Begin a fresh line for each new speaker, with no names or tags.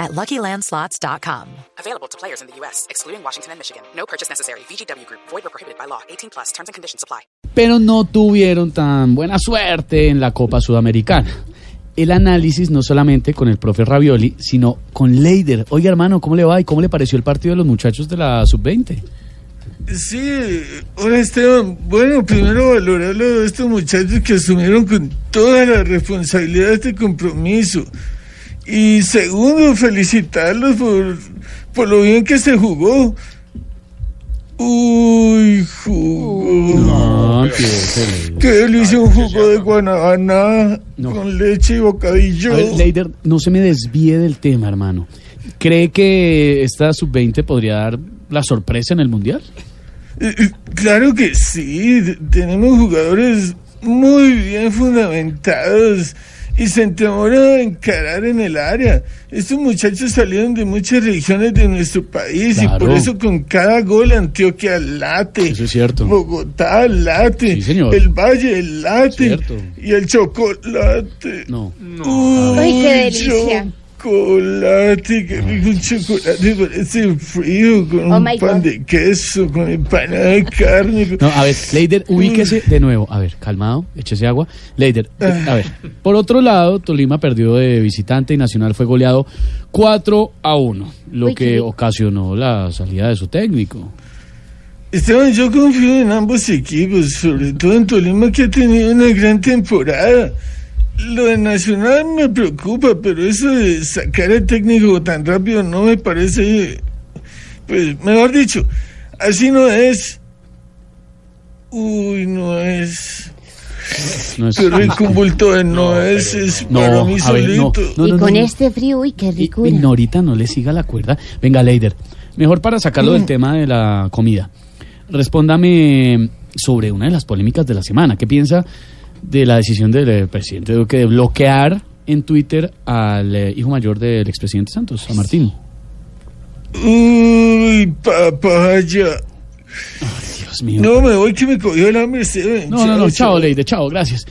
at LuckyLandSlots.com.
Available to players in the U.S., excluding Washington and Michigan. No purchase necessary. VGW Group, void or prohibited by law. 18 plus terms and conditions apply.
pero no tuvieron tan buena suerte en la Copa Sudamericana. El análisis no solamente con el profe Ravioli, sino con Leider. Oiga, hermano, ¿cómo le va y cómo le pareció el partido de los muchachos de la Sub-20?
Sí, hola Esteban. Bueno, primero valorar a estos muchachos que asumieron con toda la responsabilidad de este compromiso. Y segundo, felicitarlos por, por lo bien que se jugó. Uy, jugó.
No, empiece, Leider.
Qué delicia un jugo de guanabana
No.
con leche y bocadillo.
A ver, Leider, no se me desvíe del tema, hermano. ¿Cree que esta Sub-20 podría dar la sorpresa en el Mundial?
Eh, eh, Claro que sí, tenemos jugadores muy bien fundamentados y se entemoran a encarar en el área. Estos muchachos salieron de muchas regiones de nuestro país y por eso con cada gol Antioquia late,
Eso es cierto.
Bogotá late,
Sí, señor.
el Valle late
Cierto.
y el chocolate.
No.
Uy,
Ay, qué delicia.
Chocolate, rico un chocolate parece frío con
Oh,
un pan
God.
de queso, con empanada de carne. con-
No, a ver, Leider, ubíquese de nuevo. A ver, calmado, échese agua. Leider, a ver. Por otro lado, Tolima perdió de visitante y Nacional fue goleado 4 a 1, lo
Uy,
que
qué-
ocasionó la salida de su técnico.
Esteban, yo confío en ambos equipos, sobre todo en Tolima que ha tenido una gran temporada. Lo de Nacional me preocupa, pero eso de sacar al técnico tan rápido no me parece, pues, mejor dicho, así no es. Uy, no es.
No es-
Qué rico un bulto de no es, es
No,
para mí
a ver, no,
solito.
no,
y con este frío, uy, qué
Y-
ricura.
y Norita, no le siga la cuerda. Venga, Leider, mejor para sacarlo
Mm.
del tema de la comida. Respóndame sobre una de las polémicas de la semana. ¿Qué piensa de la decisión del eh, presidente Duque de bloquear en Twitter al eh, hijo mayor del expresidente Santos, a Martín?
Uy, papaya.
Dios mío.
No, me voy que me cogió el hambre.
No, no, no,
chao.
Leider, chao, gracias.